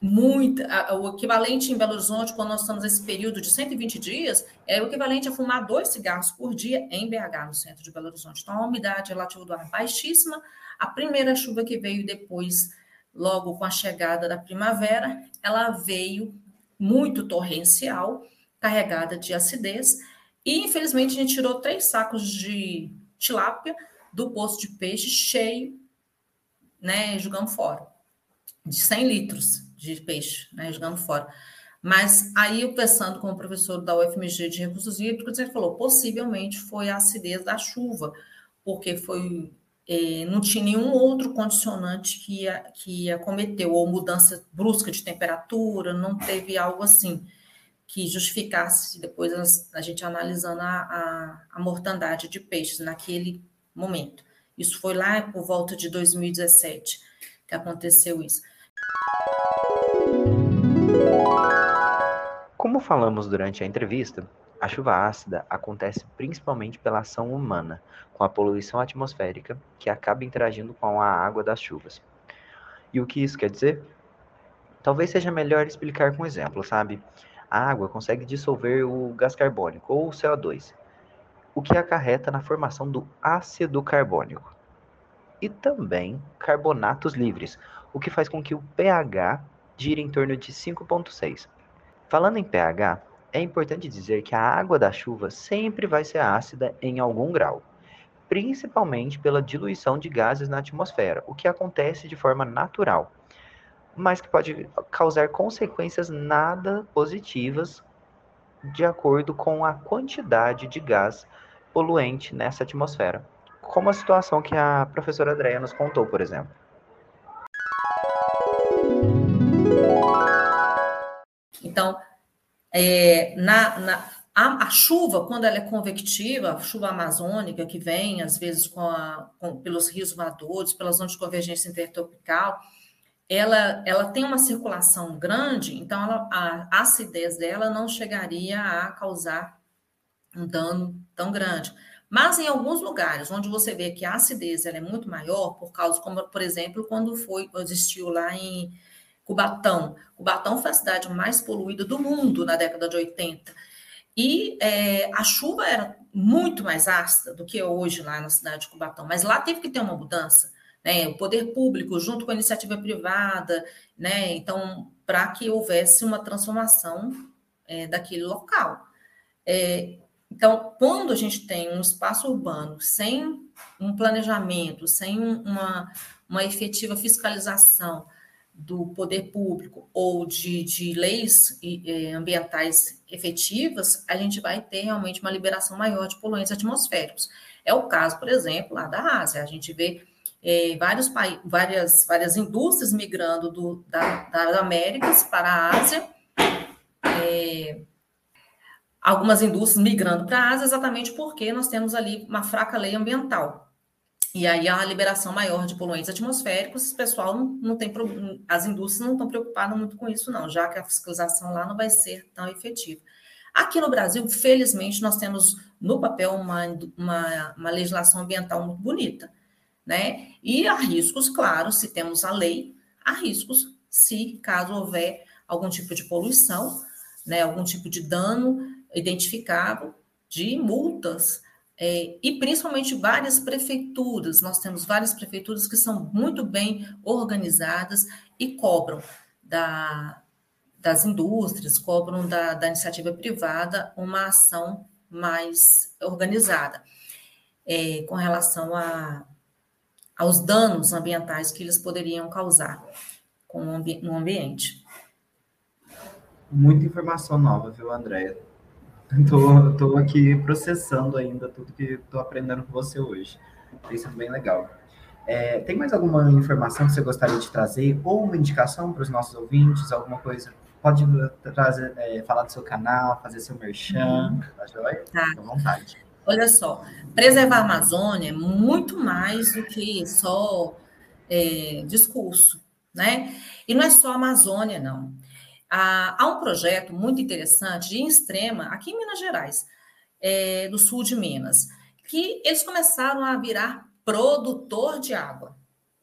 Muito, o equivalente em Belo Horizonte, quando nós estamos nesse período de 120 dias, é o equivalente a fumar dois cigarros por dia em BH, no centro de Belo Horizonte. Então, a umidade relativa do ar baixíssima. A primeira chuva que veio depois logo com a chegada da primavera, ela veio muito torrencial, carregada de acidez, e infelizmente a gente tirou três sacos de tilápia do poço de peixe cheio, né, jogando fora, de 100 litros de peixe, né, jogando fora. Mas aí eu pensando com o professor da UFMG de recursos hídricos, ele falou, possivelmente foi a acidez da chuva, porque foi é, não tinha nenhum outro condicionante que, ia, que acometeu, ou mudança brusca de temperatura, não teve algo assim que justificasse depois a, a gente analisando a, a, a, mortandade de peixes naquele momento. Isso foi lá por volta de 2017 que aconteceu isso. Como falamos durante a entrevista, a chuva ácida acontece principalmente pela ação humana, com a poluição atmosférica que acaba interagindo com a água das chuvas. E o que isso quer dizer? Talvez seja melhor explicar com um exemplo, sabe? A água consegue dissolver o gás carbônico ou o CO2, o que acarreta na formação do ácido carbônico. E também carbonatos livres, o que faz com que o pH gire em torno de 5,6. Falando em pH, é importante dizer que a água da chuva sempre vai ser ácida em algum grau, principalmente pela diluição de gases na atmosfera, o que acontece de forma natural, mas que pode causar consequências nada positivas de acordo com a quantidade de gás poluente nessa atmosfera, como a situação que a professora Andrea nos contou, por exemplo. Então, é, na, na a, a, chuva, quando ela é convectiva, a chuva amazônica, que vem, às vezes, com a, com, pelos rios voadores, pelas zonas de convergência intertropical, ela, ela tem uma circulação grande, então ela, a acidez dela não chegaria a causar um dano tão grande. Mas em alguns lugares onde você vê que a acidez ela é muito maior, por causa, como por exemplo, quando foi, existiu lá em Cubatão. Cubatão foi a cidade mais poluída do mundo na década de 80. E é, a chuva era muito mais ácida do que hoje lá na cidade de Cubatão, mas lá teve que ter uma mudança. Né? O poder público, junto com a iniciativa privada, né? então, para que houvesse uma transformação é, daquele local. É, então, quando a gente tem um espaço urbano sem um planejamento, sem uma, uma efetiva fiscalização, do poder público ou de, de leis ambientais efetivas, a gente vai ter realmente uma liberação maior de poluentes atmosféricos. É o caso, por exemplo, lá da Ásia. A gente vê é, vários várias, várias indústrias migrando do, da, das Américas para a Ásia, é, algumas indústrias migrando para a Ásia exatamente porque nós temos ali uma fraca lei ambiental. E aí a liberação maior de poluentes atmosféricos, o pessoal não, não tem as indústrias não estão preocupadas muito com isso, não, já que a fiscalização lá não vai ser tão efetiva. Aqui no Brasil, felizmente, nós temos no papel uma, uma, uma legislação ambiental muito bonita, né? E há riscos, claro, se temos a lei, há riscos se caso houver algum tipo de poluição, né, algum tipo de dano identificado de multas é, e principalmente várias prefeituras. Nós temos várias prefeituras que são muito bem organizadas e cobram da, das indústrias, cobram da, da iniciativa privada uma ação mais organizada é, com relação a, aos danos ambientais que eles poderiam causar com no ambiente. Muita informação nova, viu, Andréia? Tô, tô aqui processando ainda tudo que estou aprendendo com você hoje. Tem sido bem legal. É, tem mais alguma informação que você gostaria de trazer? Ou uma indicação para os nossos ouvintes? Alguma coisa? Pode trazer, é, falar do seu canal, fazer seu merchan, uhum. tá joia? Tá. À vontade. Olha só, preservar a Amazônia é muito mais do que só é, discurso, né? E não é só a Amazônia, não. Ah, há um projeto muito interessante de Extrema, aqui em Minas Gerais, é, do sul de Minas, que eles começaram a virar produtor de água. O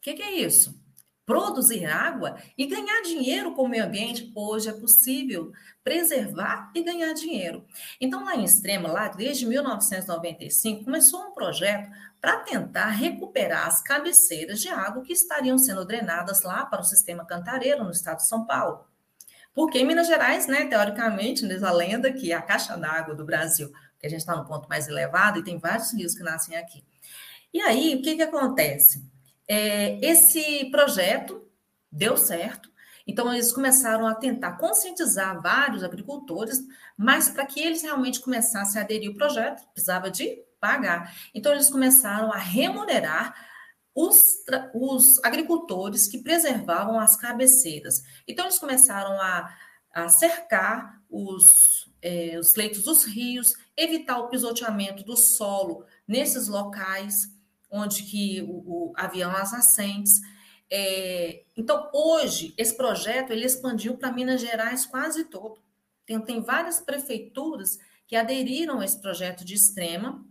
que, que é isso? Produzir água e ganhar dinheiro com o meio ambiente, hoje é possível preservar e ganhar dinheiro. Então, lá em Extrema, lá desde 1995, começou um projeto para tentar recuperar as cabeceiras de água que estariam sendo drenadas lá para o sistema Cantareiro, no estado de São Paulo. Porque em Minas Gerais, né, teoricamente, diz a lenda que a caixa d'água do Brasil, que a gente está no ponto mais elevado e tem vários rios que nascem aqui. E aí, o que, que acontece? É, esse projeto deu certo, então eles começaram a tentar conscientizar vários agricultores, mas para que eles realmente começassem a aderir ao projeto, precisava de pagar. Então eles começaram a remunerar os, os agricultores que preservavam as cabeceiras. Então, eles começaram a, a cercar os, é, os leitos dos rios, evitar o pisoteamento do solo nesses locais, onde que o, o haviam as nascentes. É, então, hoje, esse projeto ele expandiu para Minas Gerais quase todo. Tem, tem várias prefeituras que aderiram a esse projeto de extrema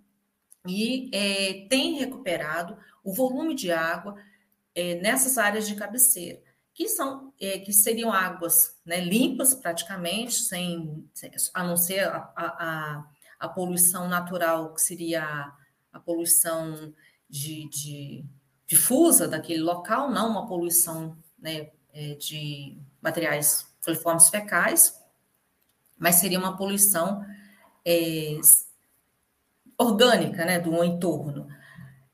e é, tem recuperado o volume de água é, nessas áreas de cabeceira, que são é, que seriam águas né, limpas praticamente, sem, a não ser a, a, a poluição natural, que seria a, poluição de, de, difusa daquele local, não uma poluição né, é, de materiais coliformes fecais, mas seria uma poluição é, orgânica né, do entorno.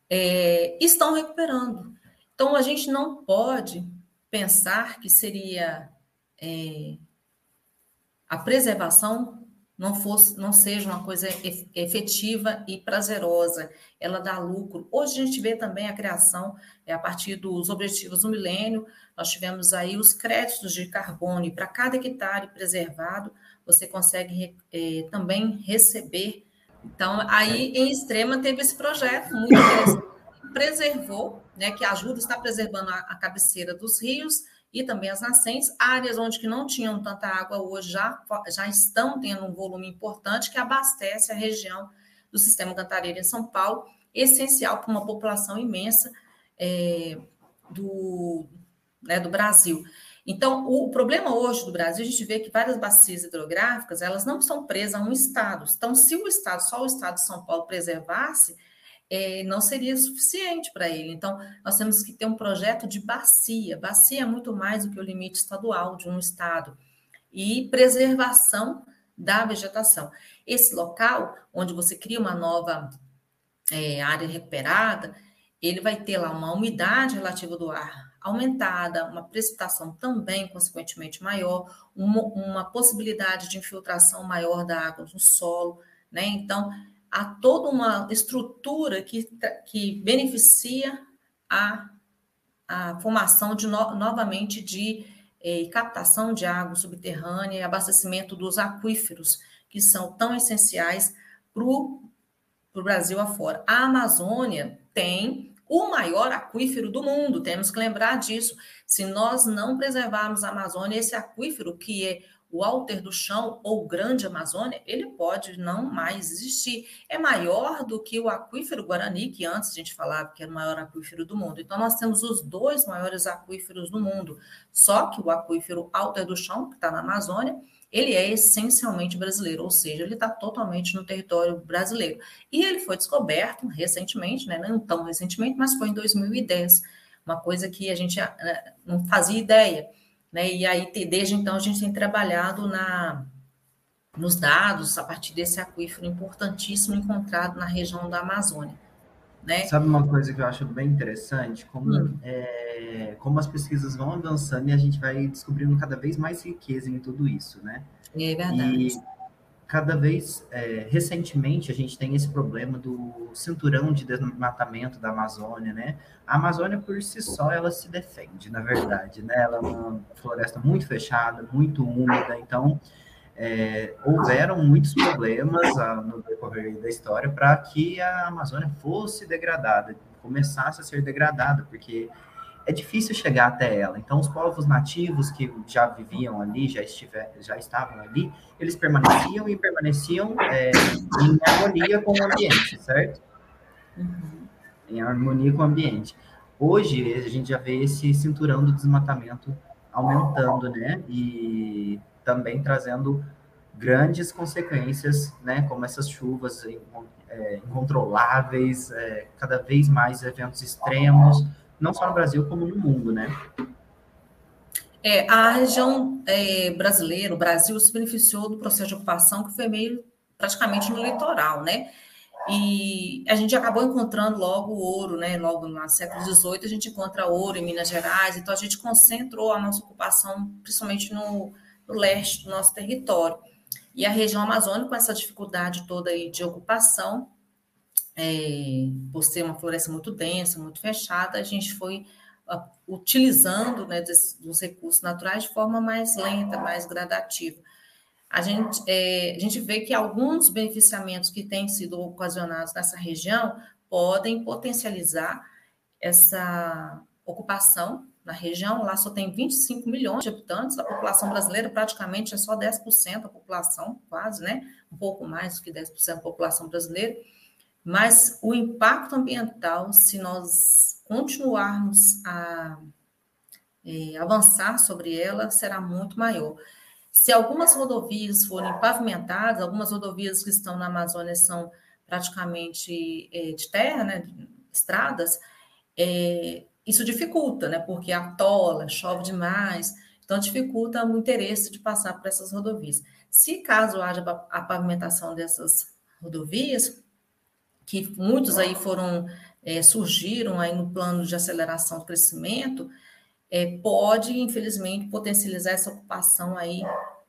É, estão recuperando. Então, a gente não pode pensar que seria é, a preservação não fosse, não seja uma coisa efetiva e prazerosa, ela dá lucro. Hoje a gente vê também a criação, é, a partir dos objetivos do milênio, nós tivemos aí os créditos de carbono, e para cada hectare preservado, você consegue é, também receber. Então, aí em Extrema teve esse projeto muito interessante, preservou, né, que ajuda, está preservando a, a cabeceira dos rios, e também as nascentes, áreas onde que não tinham tanta água hoje já, já estão tendo um volume importante que abastece a região do sistema Cantareira em São Paulo, essencial para uma população imensa é, do, né, do Brasil. Então, o, problema hoje do Brasil, a gente vê que várias bacias hidrográficas, elas não são presas a um estado. Então, se o estado, só o estado de São Paulo preservasse, é, não seria suficiente para ele. Então, nós temos que ter um projeto de bacia. Bacia é muito mais do que o limite estadual de um estado. E preservação da vegetação. Esse local, onde você cria uma nova é, área recuperada, ele vai ter lá uma umidade relativa do ar aumentada, uma precipitação também, consequentemente, maior, uma, uma possibilidade de infiltração maior da água no solo, né? Então, há toda uma estrutura que, que beneficia a, a formação de no, novamente de eh, captação de água subterrânea e abastecimento dos aquíferos, que são tão essenciais para o Brasil afora. A Amazônia tem o maior aquífero do mundo, temos que lembrar disso. Se nós não preservarmos a Amazônia, esse aquífero, que é o alter do chão ou grande Amazônia, ele pode não mais existir. É maior do que o aquífero Guarani, que antes a gente falava que era o maior aquífero do mundo. Então, nós temos os dois maiores aquíferos do mundo. Só que o aquífero alter do chão, que está na Amazônia, ele é essencialmente brasileiro, ou seja, ele está totalmente no território brasileiro. E ele foi descoberto recentemente, né? não tão recentemente, mas foi em 2010, uma coisa que a gente eh, não fazia ideia. Né? E aí, desde então, a gente tem trabalhado na, nos dados a partir desse aquífero importantíssimo encontrado na região da Amazônia. Né? Sabe uma coisa que eu acho bem interessante? Como, hum. é, como as pesquisas vão avançando e a gente vai descobrindo cada vez mais riqueza em tudo isso, né? É verdade. E cada vez, é, recentemente, a gente tem esse problema do cinturão de desmatamento da Amazônia, né? A Amazônia, por si só, ela se defende, na verdade, né? Ela é uma floresta muito fechada, muito úmida, então é, houveram muitos problemas a, no decorrer da história para que a Amazônia fosse degradada, começasse a ser degradada, porque é difícil chegar até ela. Então, os povos nativos que já viviam ali, já, estiver, já estavam ali, eles permaneciam e permaneciam é, em harmonia com o ambiente, certo? Uhum. Em harmonia com o ambiente. Hoje, a gente já vê esse cinturão do desmatamento aumentando, né? E também trazendo grandes consequências, né? Como essas chuvas é, incontroláveis, é, cada vez mais eventos extremos, não só no Brasil, como no mundo, né? É, a região é, brasileira, o Brasil, se beneficiou do processo de ocupação que foi meio praticamente no litoral, né? E a gente acabou encontrando logo ouro, né? Logo no século XVIII, a gente encontra ouro em Minas Gerais, então a gente concentrou a nossa ocupação principalmente no, no leste do nosso território. E a região amazônica, com essa dificuldade toda aí de ocupação, é, por ser uma floresta muito densa, muito fechada, a gente foi uh, utilizando né, des, dos recursos naturais de forma mais lenta, mais gradativa. A gente, é, a gente vê que alguns beneficiamentos que têm sido ocasionados nessa região podem potencializar essa ocupação na região. Lá só tem 25 milhões de habitantes, a população brasileira praticamente é só 10% da população, quase, né? Um pouco mais do que 10% da população brasileira. Mas o impacto ambiental, se nós continuarmos a é, avançar sobre ela, será muito maior. Se algumas rodovias forem pavimentadas, algumas rodovias que estão na Amazônia são praticamente é, de terra, né, estradas, é, isso dificulta, né, porque atola, chove demais, então dificulta o interesse de passar por essas rodovias. Se caso haja a pavimentação dessas rodovias, que muitos aí foram, é, surgiram aí no plano de aceleração do crescimento, é, pode, infelizmente, potencializar essa ocupação aí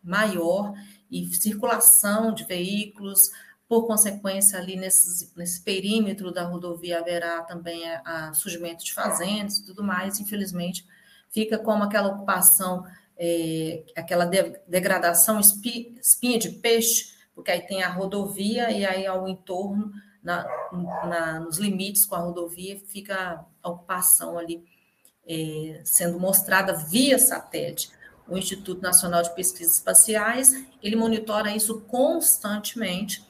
maior e circulação de veículos, por consequência, ali nesses, nesse perímetro da rodovia haverá também a, a surgimento de fazendas e tudo mais, infelizmente, fica como aquela ocupação, é, aquela de, degradação espi, espinha de peixe, porque aí tem a rodovia e aí ao entorno, na, na, nos limites com a rodovia, fica a ocupação ali é, sendo mostrada via satélite. O Instituto Nacional de Pesquisas Espaciais, ele monitora isso constantemente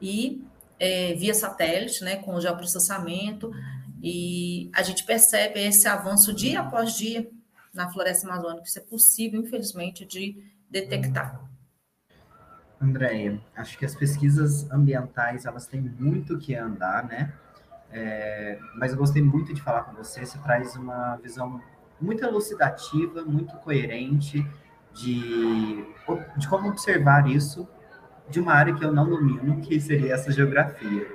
e é, via satélite, né, com o geoprocessamento, e a gente percebe esse avanço dia após dia na floresta amazônica. Isso é possível, infelizmente, de detectar. Andréia, acho que as pesquisas ambientais elas têm muito que andar, né? É, mas eu gostei muito de falar com você. Você traz uma visão muito elucidativa, muito coerente de, de como observar isso de uma área que eu não domino, que seria essa geografia.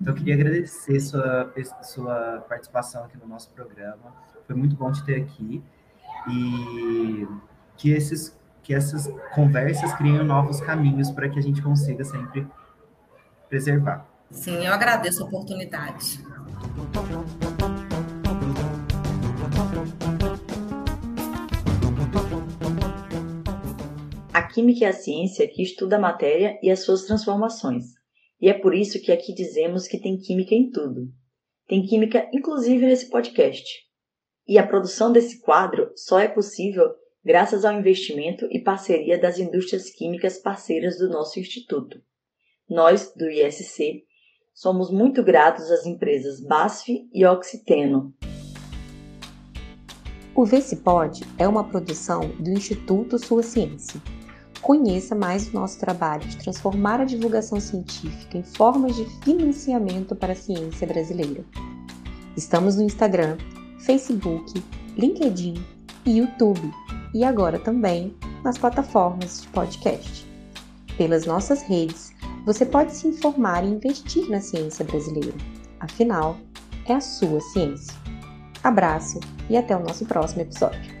Então, eu queria agradecer sua, sua participação aqui no nosso programa. Foi muito bom te ter aqui. E que, esses, que essas conversas criem novos caminhos para que a gente consiga sempre preservar. Sim, eu agradeço a oportunidade. Química é a ciência que estuda a matéria e as suas transformações. E é por isso que aqui dizemos que tem química em tudo. Tem química inclusive nesse podcast. E a produção desse quadro só é possível graças ao investimento e parceria das indústrias químicas parceiras do nosso instituto. Nós, do ISC, Somos muito gratos às empresas BASF e Oxiteno. O VCPod é uma produção do Instituto Sua Ciência. Conheça mais o nosso trabalho de transformar a divulgação científica em formas de financiamento para a ciência brasileira. Estamos no Instagram, Facebook, LinkedIn e YouTube e agora também nas plataformas de podcast. Pelas nossas redes, você pode se informar e investir na ciência brasileira. Afinal, é a sua ciência. Abraço e até o nosso próximo episódio.